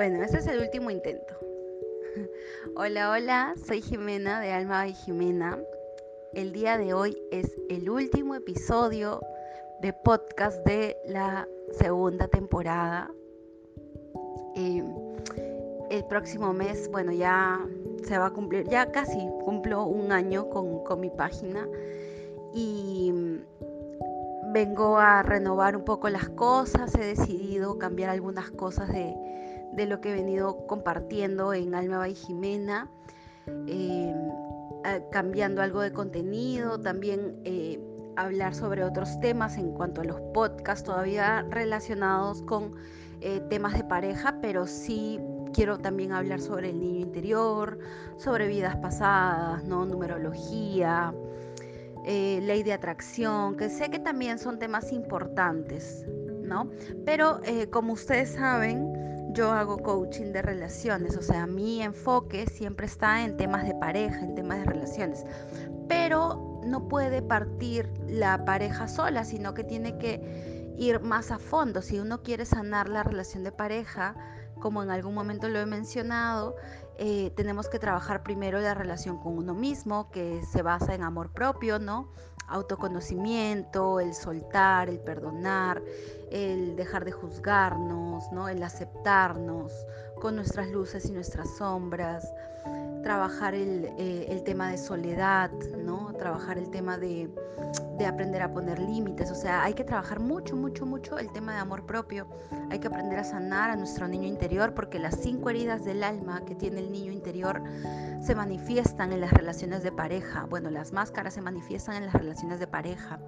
Bueno, este es el último intento. Hola, hola, soy Jimena de Alma y Jimena. El día de hoy es el último episodio de podcast de la segunda temporada. Eh, el próximo mes, bueno, ya se va a cumplir, ya casi cumplo un año con, con mi página y vengo a renovar un poco las cosas, he decidido cambiar algunas cosas de, lo que he venido compartiendo en Alma y Jimena, eh, cambiando algo de contenido, también eh, hablar sobre otros temas en cuanto a los podcasts todavía relacionados con eh, temas de pareja, pero sí quiero también hablar sobre el niño interior, sobre vidas pasadas, ¿no? numerología, eh, ley de atracción, que sé que también son temas importantes, ¿no? Pero como ustedes saben, yo hago coaching de relaciones, o sea, mi enfoque siempre está en temas de pareja, en temas de relaciones, pero no puede partir la pareja sola, sino que tiene que ir más a fondo. Si uno quiere sanar la relación de pareja, como en algún momento lo he mencionado, eh, tenemos que trabajar primero la relación con uno mismo, que se basa en amor propio, ¿no? Autoconocimiento, el soltar, el perdonar, el dejar de juzgarnos, ¿no? El aceptarnos con nuestras luces y nuestras sombras, trabajar el, eh, el tema de soledad, ¿no? Trabajar el tema de, de aprender a poner límites, o sea, hay que trabajar mucho, mucho, mucho el tema de amor propio, hay que aprender a sanar a nuestro niño interior porque las cinco heridas del alma que tiene el niño interior se manifiestan en las relaciones de pareja, bueno, las máscaras se manifiestan en las relaciones de pareja.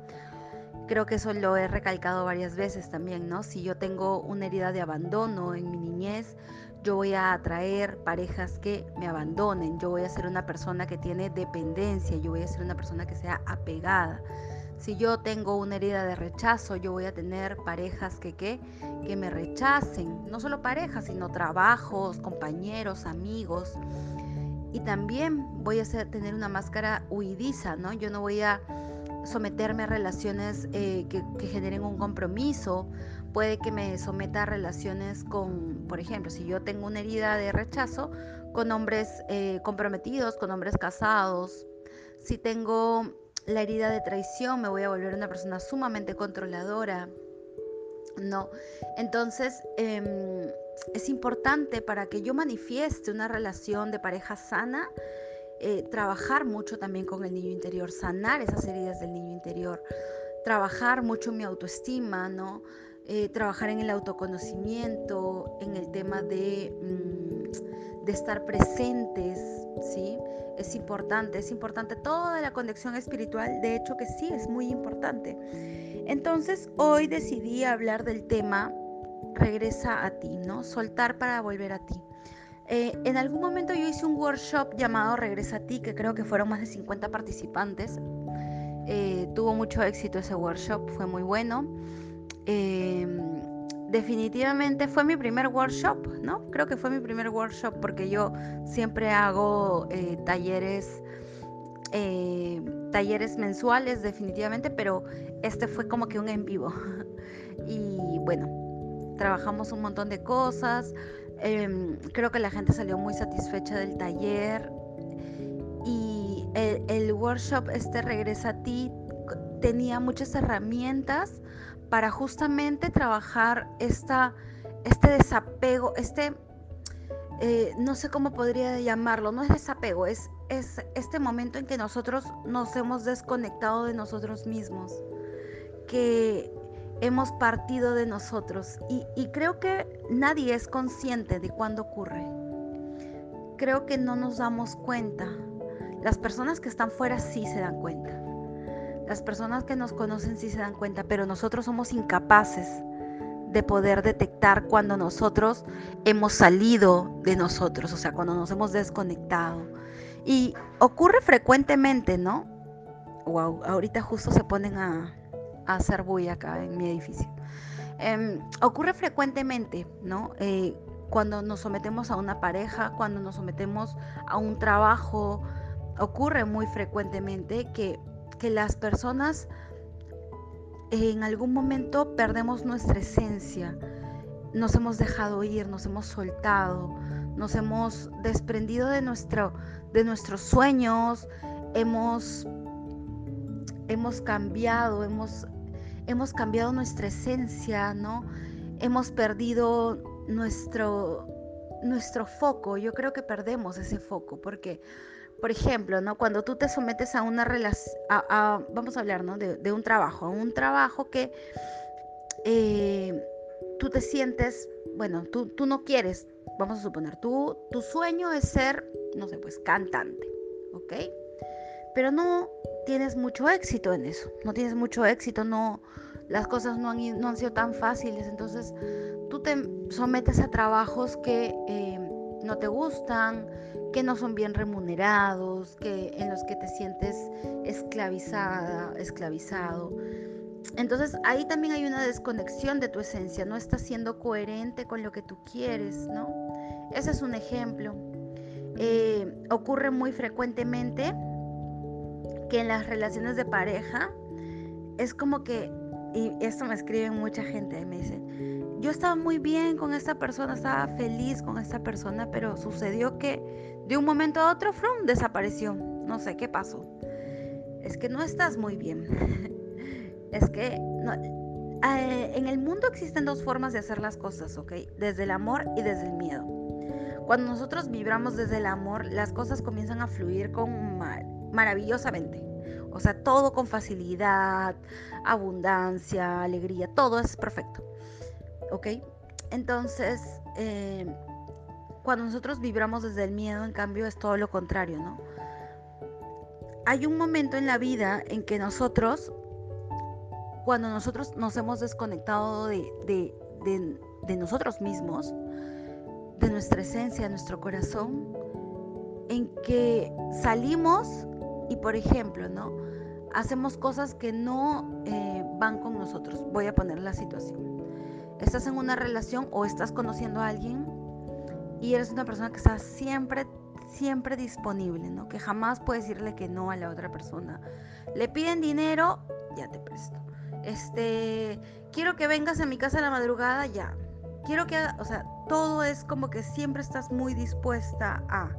Creo que eso lo he recalcado varias veces también, ¿no? Si yo tengo una herida de abandono en mi niñez, yo voy a atraer parejas que me abandonen, yo voy a ser una persona que tiene dependencia, yo voy a ser una persona que sea apegada. Si yo tengo una herida de rechazo, yo voy a tener parejas que, que, que me rechacen, no solo parejas, sino trabajos, compañeros, amigos. Y también voy a tener una máscara huidiza, ¿no? Yo no voy a someterme a relaciones eh, que, generen un compromiso puede que me someta a relaciones con, por ejemplo, si yo tengo una herida de rechazo, con hombres eh, comprometidos, con hombres casados. Si tengo la herida de traición, me voy a volver una persona sumamente controladora. No. Entonces, em, es importante para que yo manifieste una relación de pareja sana, eh, trabajar mucho también con el niño interior, sanar esas heridas del niño interior, trabajar mucho mi autoestima, ¿no? Eh, trabajar en el autoconocimiento, en el tema de, mm, de estar presentes, ¿sí? Es importante, es importante toda la conexión espiritual, de hecho que sí, es muy importante. Entonces, hoy decidí hablar del tema regresa a ti, ¿no? Soltar para volver a ti. Eh, en algún momento yo hice un workshop llamado Regresa a ti, que creo que fueron más de 50 participantes. Eh, tuvo mucho éxito ese workshop, fue muy bueno. Em, definitivamente fue mi primer workshop, ¿no? Creo que fue mi primer workshop porque yo siempre hago eh, talleres, talleres mensuales definitivamente, pero este fue como que un en vivo. y bueno, trabajamos un montón de cosas, em, creo que la gente salió muy satisfecha del taller y el, el workshop este regresa a ti tenía muchas herramientas para justamente trabajar esta, este desapego, este, eh, no sé cómo podría llamarlo, no es desapego, es, es este momento en que nosotros nos hemos desconectado de nosotros mismos, que hemos partido de nosotros y, creo que nadie es consciente de cuándo ocurre. Creo que no nos damos cuenta. Las personas que están fuera sí se dan cuenta. Las personas que nos conocen sí se dan cuenta, pero nosotros somos incapaces de poder detectar cuando nosotros hemos salido de nosotros, o sea, cuando nos hemos desconectado. Y ocurre frecuentemente, ¿no? Wow, ahorita justo se ponen a, hacer bulla acá en mi edificio. Em, ocurre frecuentemente, ¿no? Eh, cuando nos sometemos a una pareja, cuando nos sometemos a un trabajo, ocurre muy frecuentemente que que las personas en algún momento perdemos nuestra esencia nos hemos dejado ir, nos hemos soltado, nos hemos desprendido de, nuestro, de nuestros sueños, hemos, hemos cambiado, hemos, hemos cambiado nuestra esencia, ¿no? Hemos perdido nuestro, nuestro foco. Yo creo que perdemos ese foco porque, por ejemplo, ¿no? Cuando tú te sometes a una relación, vamos a hablar, ¿no? De, un trabajo, un trabajo que eh, tú te sientes, bueno, tú, tú no quieres, vamos a suponer, tú, tu sueño es ser, no sé, pues cantante, ¿ok? Pero no tienes mucho éxito en eso, no tienes mucho éxito, no, las cosas no han, no han sido tan fáciles, entonces tú te sometes a trabajos que eh, no te gustan, que no son bien remunerados, que, en los que te sientes esclavizada, esclavizado. Entonces ahí también hay una desconexión de tu esencia, no estás siendo coherente con lo que tú quieres, ¿no? Ese es un ejemplo. Eh, ocurre muy frecuentemente que en las relaciones de pareja es como que, y esto me escriben mucha gente, me dicen, yo estaba muy bien con esta persona, estaba feliz con esta persona, pero sucedió que de un momento a otro, from, desapareció. No sé qué pasó. Es que no estás muy bien. es que eh, en el mundo existen dos formas de hacer las cosas, ¿ok? Desde el amor y desde el miedo. Cuando nosotros vibramos desde el amor, las cosas comienzan a fluir con maravillosamente. O sea, todo con facilidad, abundancia, alegría, todo es perfecto. ¿Ok? Entonces, eh, cuando nosotros vibramos desde el miedo, en cambio, es todo lo contrario, ¿no? Hay un momento en la vida en que nosotros cuando nosotros nos hemos desconectado de, nosotros mismos, de nuestra esencia, de nuestro corazón, en que salimos y, por ejemplo, ¿no? Hacemos cosas que no eh, van con nosotros. Voy a poner la situación. Estás en una relación o estás conociendo a alguien y eres una persona que está siempre, siempre disponible, ¿no? Que jamás puede decirle que no a la otra persona. Le piden dinero, ya te presto este, quiero que vengas a mi casa a la madrugada, ya. Quiero que, o sea, todo es como que siempre estás muy dispuesta a.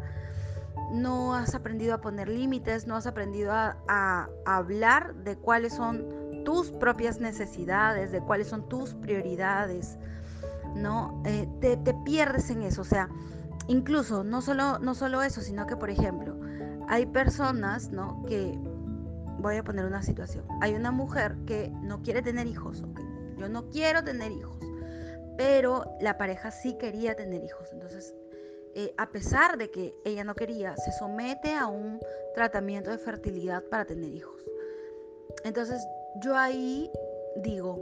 No has aprendido a poner límites, no has aprendido a, hablar de cuáles son tus propias necesidades, de cuáles son tus prioridades, ¿no? Eh, te, pierdes en eso, o sea, incluso no solo, no solo eso, sino que, por ejemplo, hay personas, ¿no? Que voy a poner una situación. Hay una mujer que no quiere tener hijos, Yo no quiero tener hijos, pero la pareja sí quería tener hijos. Entonces, eh, a pesar de que ella no quería, se somete a un tratamiento de fertilidad para tener hijos. Entonces, yo ahí digo,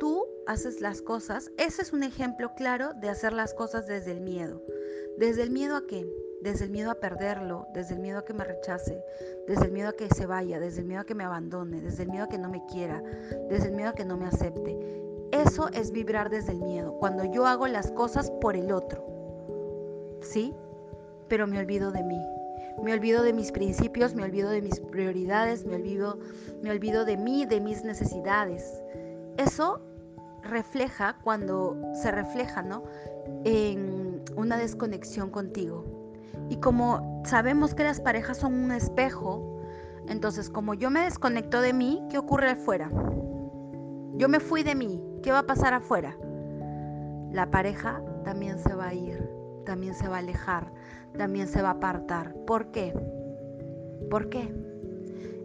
tú haces las cosas, ese es un ejemplo claro de hacer las cosas desde el miedo. ¿Desde el miedo a qué? desde el miedo a perderlo, desde el miedo a que me rechace, desde el miedo a que se vaya, desde el miedo a que me abandone, desde el miedo a que no me quiera, desde el miedo a que no me acepte. Eso es vibrar desde el miedo, cuando yo hago las cosas por el otro. ¿Sí? Pero me olvido de mí. Me olvido de mis principios, me olvido de mis prioridades, me olvido, me olvido de mí, de mis necesidades. Eso refleja cuando se refleja, ¿no? En una desconexión contigo. Y como sabemos que las parejas son un espejo, entonces como yo me desconecto de mí, ¿qué ocurre afuera? Yo me fui de mí, ¿qué va a pasar afuera? La pareja también se va a ir, también se va a alejar, también se va a apartar. ¿Por qué? ¿Por qué?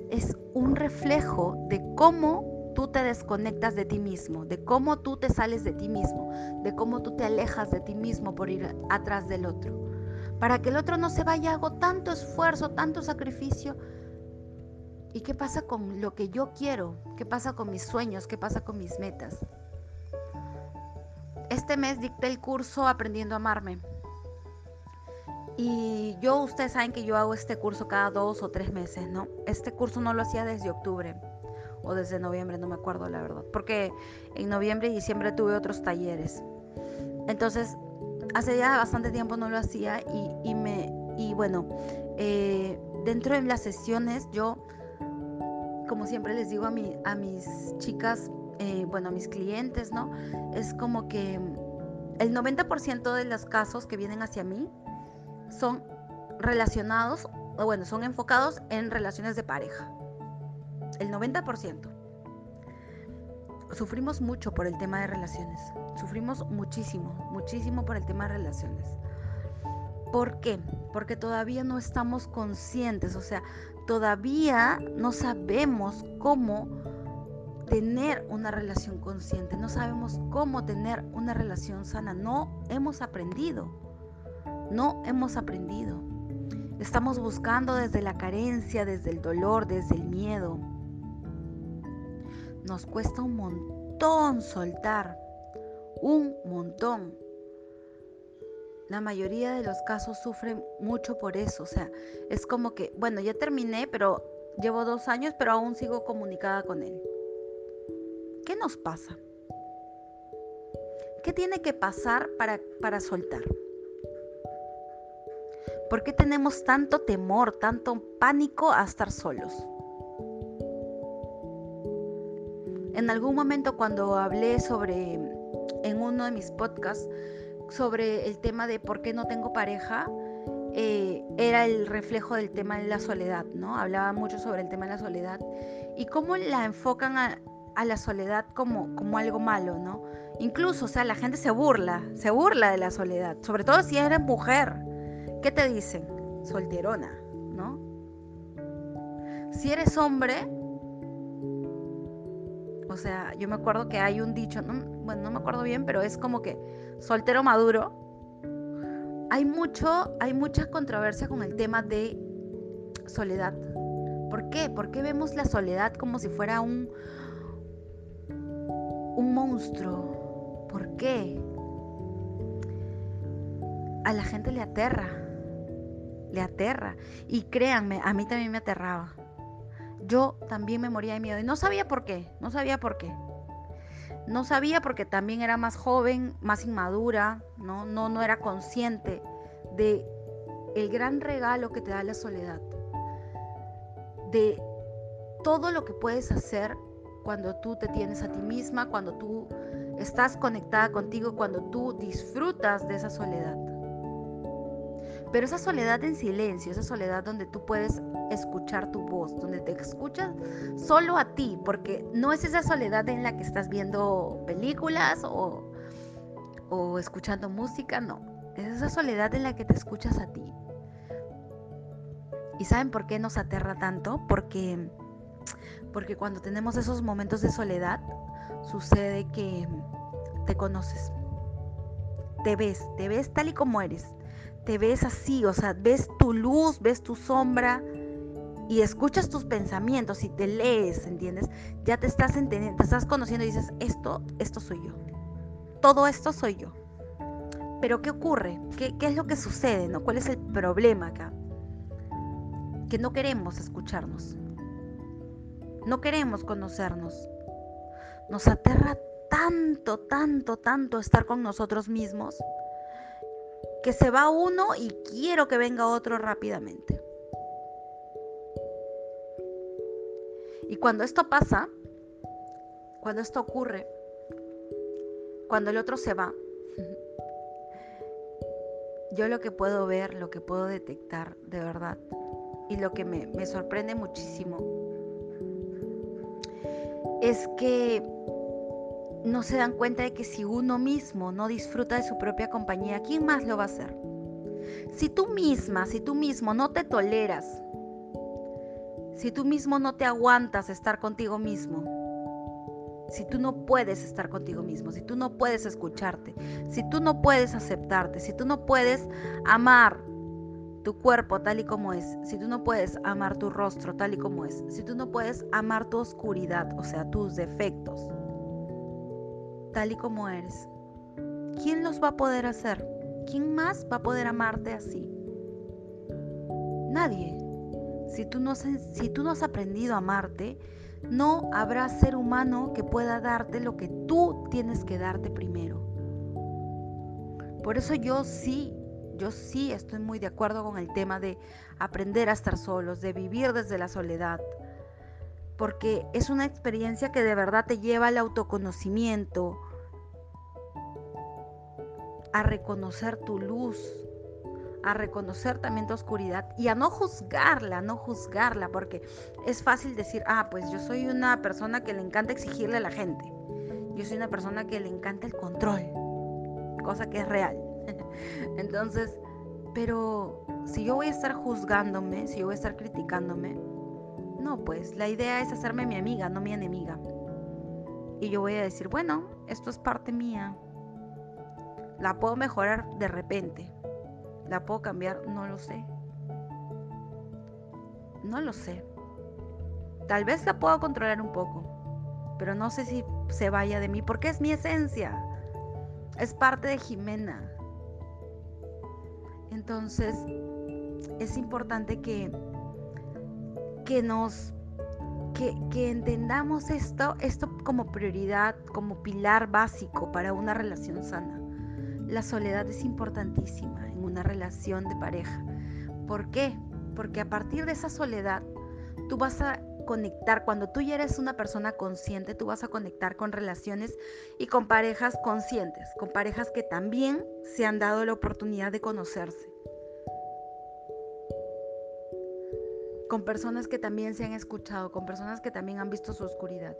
Es un reflejo de cómo tú te desconectas de ti mismo, de cómo tú te sales de ti mismo, de cómo tú te alejas de ti mismo por ir atrás del otro para que el otro no se vaya, hago tanto esfuerzo, tanto sacrificio. ¿Y qué pasa con lo que yo quiero? ¿Qué pasa con mis sueños? ¿Qué pasa con mis metas? Este mes dicté el curso Aprendiendo a Amarme. Y yo, ustedes saben que yo hago este curso cada dos o tres meses, ¿no? Este curso no lo hacía desde octubre o desde noviembre, no me acuerdo la verdad, porque en noviembre y diciembre tuve otros talleres. Entonces, hace ya bastante tiempo no lo hacía y, me, y bueno, eh, dentro de las sesiones yo, como siempre les digo a, mi, a mis chicas, eh, bueno, a mis clientes, ¿no? Es como que el 90% de los casos que vienen hacia mí son relacionados, o bueno, son enfocados en relaciones de pareja. El 90%. Sufrimos mucho por el tema de relaciones. Sufrimos muchísimo, muchísimo por el tema de relaciones. ¿Por qué? Porque todavía no estamos conscientes, o sea, todavía no sabemos cómo tener una relación consciente, no sabemos cómo tener una relación sana, no hemos aprendido, no hemos aprendido. Estamos buscando desde la carencia, desde el dolor, desde el miedo. Nos cuesta un montón soltar, un montón. La mayoría de los casos sufren mucho por eso, o sea, es como que, bueno, ya terminé, pero llevo dos años, pero aún sigo comunicada con él. ¿Qué nos pasa? ¿Qué tiene que pasar para, para soltar? ¿Por qué tenemos tanto temor, tanto pánico a estar solos? En algún momento cuando hablé sobre, en uno de mis podcasts, sobre el tema de por qué no tengo pareja, eh, era el reflejo del tema de la soledad, ¿no? Hablaba mucho sobre el tema de la soledad y cómo la enfocan a, la soledad como, como algo malo, ¿no? Incluso, o sea, la gente se burla, se burla de la soledad, sobre todo si eres mujer. ¿Qué te dicen? Solterona, ¿no? Si eres hombre, o sea, yo me acuerdo que hay un dicho, bueno, no me acuerdo bien, pero es como que soltero maduro. Hay mucho, hay mucha controversia con el tema de soledad. ¿Por qué? Porque vemos la soledad como si fuera un, un monstruo. ¿Por qué? A la gente le aterra, le aterra. Y créanme, a mí también me aterraba. Yo también me moría de miedo y no sabía por qué, no sabía por qué. No sabía porque también era más joven, más inmadura, no, no, no era consciente de el gran regalo que te da la soledad, de todo lo que puedes hacer cuando tú te tienes a ti misma, cuando tú estás conectada contigo, cuando tú disfrutas de esa soledad. Pero esa soledad en silencio, esa soledad donde tú puedes escuchar tu voz, donde te escuchas solo a ti, porque no es esa soledad en la que estás viendo películas o, o escuchando música, no. Es esa soledad en la que te escuchas a ti. ¿Y saben por qué nos aterra tanto? Porque porque cuando tenemos esos momentos de soledad, sucede que te conoces. Te ves, te ves tal y como eres. Te ves así, o sea, ves tu luz, ves tu sombra y escuchas tus pensamientos y te lees, ¿entiendes? Ya te estás entendiendo, te estás conociendo y dices, esto, esto soy yo. Todo esto soy yo. Pero ¿qué ocurre? ¿Qué, es lo que sucede? ¿no? ¿Cuál es el problema acá? Que no queremos escucharnos. No queremos conocernos. Nos aterra tanto, tanto, tanto estar con nosotros mismos que se va uno y quiero que venga otro rápidamente. Y cuando esto pasa, cuando esto ocurre, cuando el otro se va, yo lo que puedo ver, lo que puedo detectar de verdad y lo que me, me sorprende muchísimo es que no se dan cuenta de que si uno mismo no disfruta de su propia compañía, ¿quién más lo va a hacer? Si tú misma, si tú mismo no te toleras, si tú mismo no te aguantas estar contigo mismo, si tú no puedes estar contigo mismo, si tú no puedes escucharte, si tú no puedes aceptarte, si tú no puedes amar tu cuerpo tal y como es, si tú no puedes amar tu rostro tal y como es, si tú no puedes amar tu oscuridad, o sea, tus defectos, tal y como eres, ¿quién los va a poder hacer? ¿Quién más va a poder amarte así? Nadie. Si tú no, si tú no has aprendido a amarte, no habrá ser humano que pueda darte lo que tú tienes que darte primero. Por eso yo sí yo sí estoy muy de acuerdo con el tema de aprender a estar solos, de vivir desde la soledad, porque es una experiencia que de verdad te lleva al autoconocimiento, a reconocer tu luz, a reconocer también tu oscuridad y a no juzgarla, no juzgarla, porque es fácil decir, ah, pues yo soy una persona que le encanta exigirle a la gente, yo soy una persona que le encanta el control, cosa que es real. Entonces, pero si yo voy a estar juzgándome, si yo voy a estar criticándome, no, pues la idea es hacerme mi amiga, no mi enemiga. Y yo voy a decir, bueno, esto es parte mía. La puedo mejorar de repente. ¿La puedo cambiar? No lo sé. No lo sé. Tal vez la puedo controlar un poco, pero no sé si se vaya de mí porque es mi esencia. Es parte de Jimena. Entonces, es importante que, que nos que, que, entendamos esto, esto como prioridad, como pilar básico para una relación sana. La soledad es importantísima en una relación de pareja. ¿Por qué? Porque a partir de esa soledad, tú vas a conectar, cuando tú ya eres una persona consciente, tú vas a conectar con relaciones y con parejas conscientes, con parejas que también se han dado la oportunidad de conocerse. con personas que también se han escuchado, con personas que también han visto su oscuridad,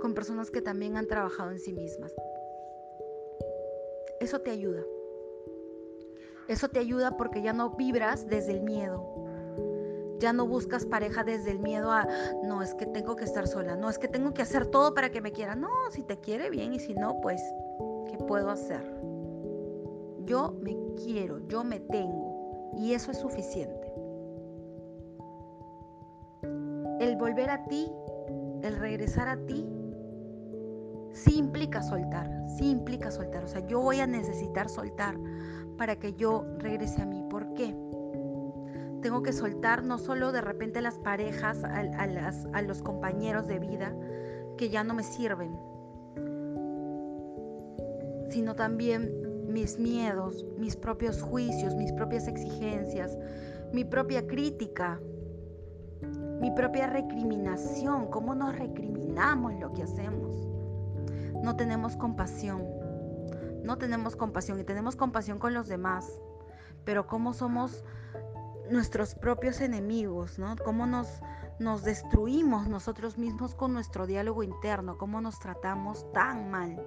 con personas que también han trabajado en sí mismas. Eso te ayuda. Eso te ayuda porque ya no vibras desde el miedo. Ya no buscas pareja desde el miedo a, no, es que tengo que estar sola, no, es que tengo que hacer todo para que me quiera. No, si te quiere bien y si no, pues, ¿qué puedo hacer? Yo me quiero, yo me tengo y eso es suficiente. el volver a ti, el regresar a ti, sí implica soltar, sí implica soltar. O sea, yo voy a necesitar soltar para que yo regrese a mí. ¿Por qué? Tengo que soltar no solo de repente las parejas, a, a los compañeros de vida que ya no me sirven, sino también mis miedos, mis propios juicios, mis propias exigencias, mi propia crítica, mi propia recriminación, cómo nos recriminamos lo que hacemos. No tenemos compasión, no tenemos compasión y tenemos compasión con los demás, pero cómo somos nuestros propios enemigos, ¿no? Cómo nos, nos destruimos nosotros mismos con nuestro diálogo interno, cómo nos tratamos tan mal.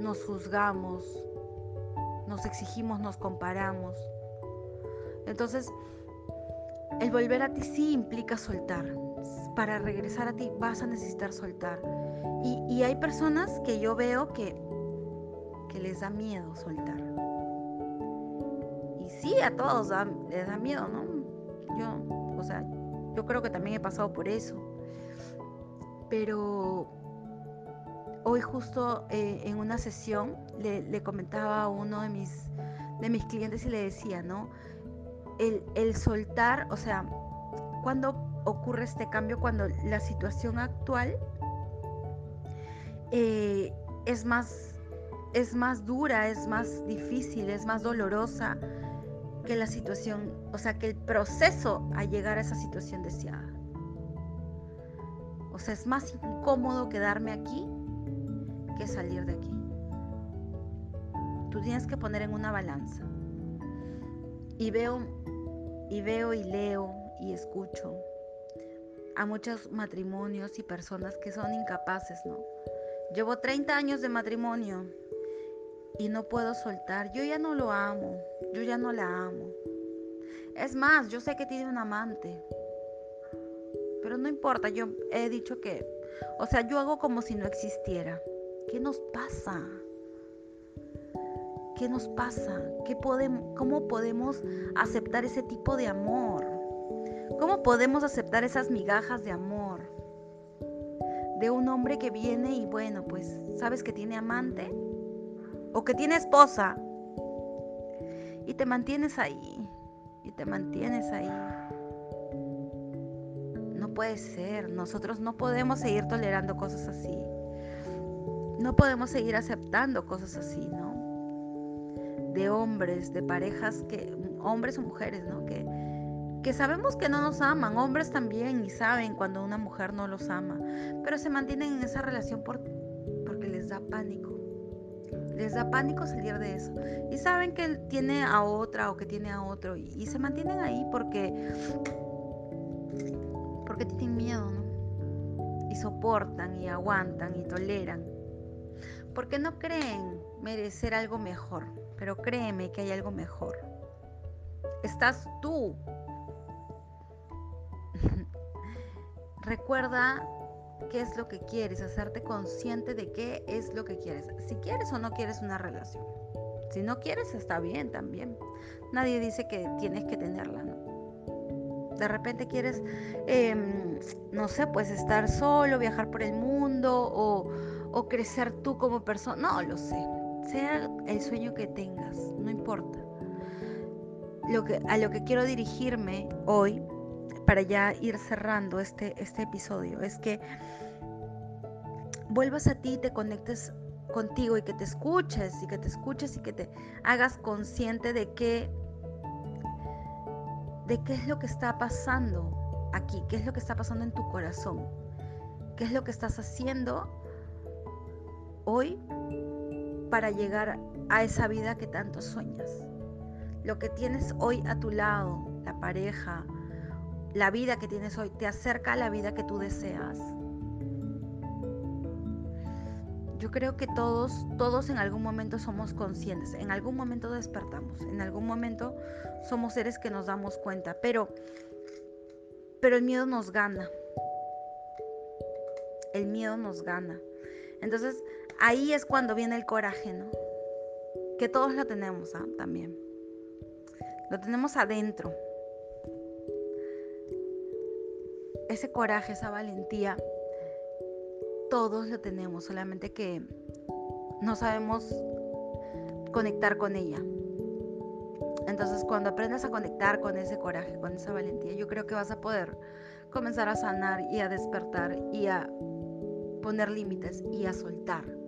Nos juzgamos, nos exigimos, nos comparamos. Entonces, el volver a ti sí implica soltar. Para regresar a ti vas a necesitar soltar. Y, hay personas que yo veo que, que les da miedo soltar. Y sí, a todos les da miedo, ¿no? Yo, o sea, yo creo que también he pasado por eso. Pero hoy justo eh, en una sesión le, le, comentaba a uno de mis, de mis clientes y le decía, ¿no? el, soltar, o sea, cuando ocurre este cambio, cuando la situación actual eh, es, más, es más dura, es más difícil, es más dolorosa que la situación, o sea, que el proceso a llegar a esa situación deseada. O sea, es más incómodo quedarme aquí que salir de aquí. Tú tienes que poner en una balanza. Y veo y veo y leo y escucho a muchos matrimonios y personas que son incapaces, ¿no? Llevo 30 años de matrimonio y no puedo soltar. Yo ya no lo amo, yo ya no la amo. Es más, yo sé que tiene un amante, pero no importa, yo he dicho que, o sea, yo hago como si no existiera. ¿Qué nos pasa? ¿Qué nos pasa? ¿Qué podemos, ¿Cómo podemos aceptar ese tipo de amor? ¿Cómo podemos aceptar esas migajas de amor? De un hombre que viene y bueno, pues, ¿sabes que tiene amante? O que tiene esposa. Y te mantienes ahí. Y te mantienes ahí. No puede ser. Nosotros no podemos seguir tolerando cosas así. No podemos seguir aceptando cosas así, ¿no? de hombres, de parejas que, hombres o mujeres, ¿no? Que, que sabemos que no nos aman, hombres también y saben cuando una mujer no los ama, pero se mantienen en esa relación por, porque les da pánico. les da pánico salir de eso. Y saben que tiene a otra o que tiene a otro y, se mantienen ahí porque porque tienen miedo, ¿no? Y soportan y aguantan y toleran. Porque no creen merecer algo mejor, pero créeme que hay algo mejor. Estás tú. Recuerda qué es lo que quieres, hacerte consciente de qué es lo que quieres. Si quieres o no quieres una relación. Si no quieres, está bien también. Nadie dice que tienes que tenerla, ¿no? De repente quieres, em, no sé, pues estar solo, viajar por el mundo o, o crecer tú como persona. No, lo sé. Sea el sueño que tengas, no importa. Lo que, a lo que quiero dirigirme hoy para ya ir cerrando este, este episodio, es que vuelvas a ti, te conectes contigo y que te escuches y que te escuches y que te hagas consciente de qué de qué es lo que está pasando aquí, qué es lo que está pasando en tu corazón, qué es lo que estás haciendo hoy para llegar a esa vida que tanto sueñas. Lo que tienes hoy a tu lado, la pareja, la vida que tienes hoy te acerca a la vida que tú deseas. Yo creo que todos, todos en algún momento somos conscientes, en algún momento despertamos, en algún momento somos seres que nos damos cuenta, pero, pero el miedo nos gana. El miedo nos gana. Entonces ahí es cuando viene el coraje, ¿no? Que todos lo tenemos ¿ah? también. Lo tenemos adentro. Ese coraje, esa valentía, todos lo tenemos, solamente que no sabemos conectar con ella. Entonces, cuando aprendas a conectar con ese coraje, con esa valentía, yo creo que vas a poder comenzar a sanar y a despertar y a poner límites y a soltar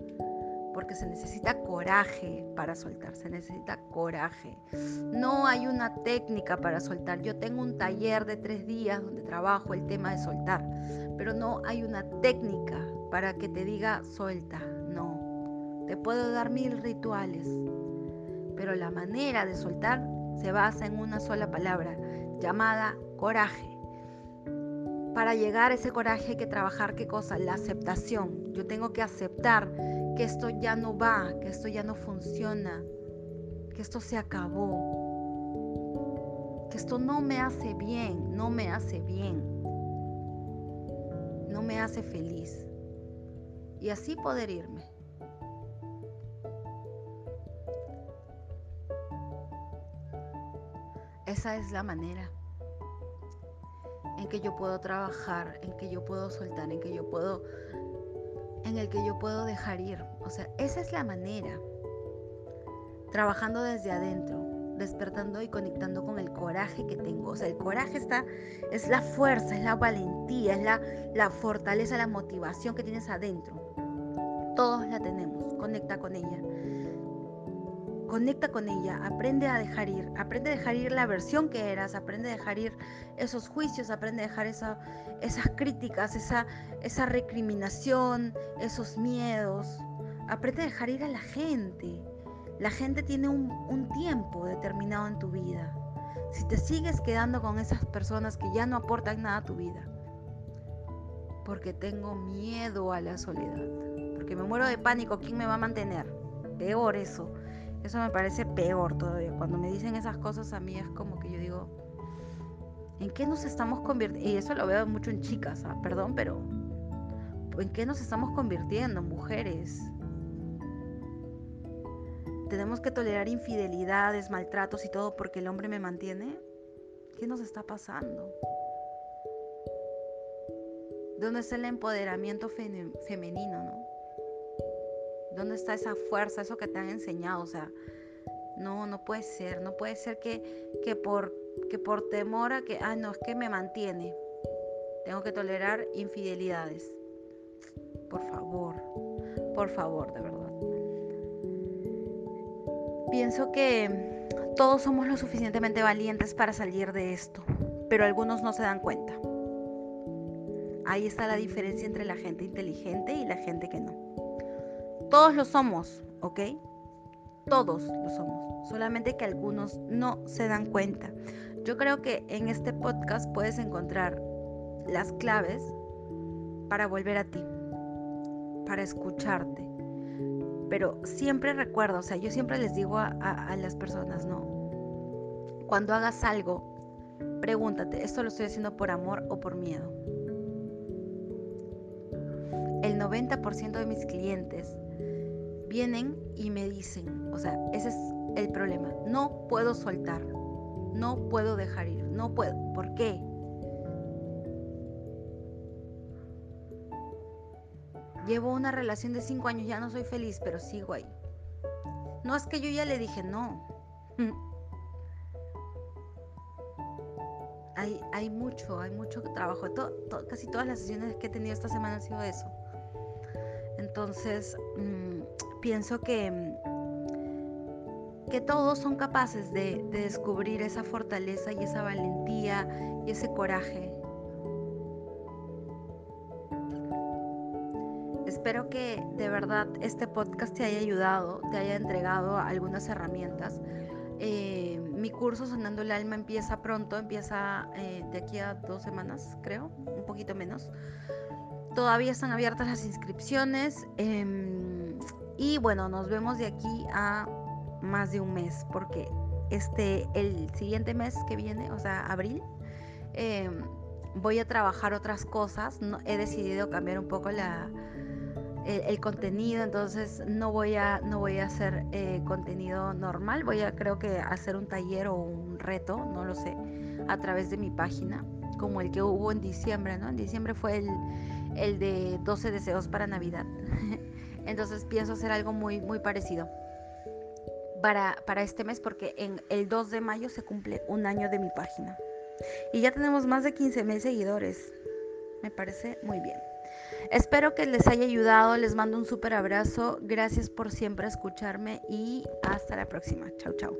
porque se necesita coraje para soltar, se necesita coraje. No hay una técnica para soltar. Yo tengo un taller de tres días donde trabajo el tema de soltar, pero no hay una técnica para que te diga suelta. No, te puedo dar mil rituales, pero la manera de soltar se basa en una sola palabra llamada coraje. Para llegar a ese coraje hay que trabajar qué cosa? La aceptación. Yo tengo que aceptar que esto ya no va, que esto ya no funciona, que esto se acabó, que esto no me hace bien, no me hace bien, no me hace feliz. Y así poder irme. Esa es la manera en que yo puedo trabajar, en que yo puedo soltar, en que yo puedo en el que yo puedo dejar ir. O sea, esa es la manera. Trabajando desde adentro, despertando y conectando con el coraje que tengo. O sea, el coraje está, es la fuerza, es la valentía, es la, la fortaleza, la motivación que tienes adentro. Todos la tenemos, conecta con ella conecta con ella, aprende a dejar ir, aprende a dejar ir la versión que eras, aprende a dejar ir esos juicios, aprende a dejar esa, esas críticas, esa, esa recriminación, esos miedos, aprende a dejar ir a la gente. La gente tiene un, un tiempo determinado en tu vida. Si te sigues quedando con esas personas que ya no aportan nada a tu vida, porque tengo miedo a la soledad, porque me muero de pánico, ¿quién me va a mantener? Peor eso eso me parece peor todavía. Cuando me dicen esas cosas a mí es como que yo digo, ¿en qué nos estamos convirtiendo? Y eso lo veo mucho en chicas, ¿ah? perdón, pero ¿en qué nos estamos convirtiendo, mujeres? Tenemos que tolerar infidelidades, maltratos y todo porque el hombre me mantiene. ¿Qué nos está pasando? ¿Dónde está el empoderamiento femenino, no? ¿Dónde está esa fuerza, eso que te han enseñado? O sea, no, no puede ser, no puede ser que, que, por, que por temor a que, ah, no, es que me mantiene. Tengo que tolerar infidelidades. Por favor, por favor, de verdad. Pienso que todos somos lo suficientemente valientes para salir de esto, pero algunos no se dan cuenta. Ahí está la diferencia entre la gente inteligente y la gente que no. Todos lo somos, ¿ok? todos lo somos, solamente que algunos no se dan cuenta. Yo creo que en este podcast puedes encontrar las claves para volver a ti, para escucharte. Pero siempre recuerdo, o sea, yo siempre les digo a, a las personas, ¿no? Cuando hagas algo, pregúntate, ¿esto lo estoy haciendo por amor o por miedo? El 90% de mis clientes vienen y me dicen, o sea, ese es el problema, no puedo soltar, no puedo dejar ir, no puedo. ¿Por qué? Llevo una relación de cinco años, ya no soy feliz, pero sigo ahí. No es que yo ya le dije no. Hay, hay mucho, hay mucho trabajo. casi todas las sesiones que he tenido esta semana han sido eso. Entonces, mm, pienso que, mm, que todos son capaces de, de descubrir esa fortaleza y esa valentía y ese coraje Espero que de verdad este podcast te haya ayudado, te haya entregado algunas herramientas. Eh, mi curso Sonando el Alma empieza pronto, empieza eh, de aquí a dos semanas, creo, un poquito menos. Todavía están abiertas las inscripciones em, y bueno, nos vemos de aquí a más de un mes porque este, el siguiente mes que viene, o sea, abril, em, voy a trabajar otras cosas. No, he decidido cambiar un poco la, el, contenido, entonces no voy a, no voy a hacer eh, contenido normal, voy a creo que hacer un taller o un reto, no lo sé, a través de mi página, como el que hubo en diciembre, ¿no? En diciembre fue el, el de 12 deseos para Navidad. entonces pienso hacer algo muy, muy parecido. Para, para este mes porque en el 2 de mayo se cumple un año de mi página. Y ya tenemos más de 15 mil seguidores. Me parece muy bien. Espero que les haya ayudado, les mando un súper abrazo, gracias por siempre escucharme y hasta la próxima. Chao, chao.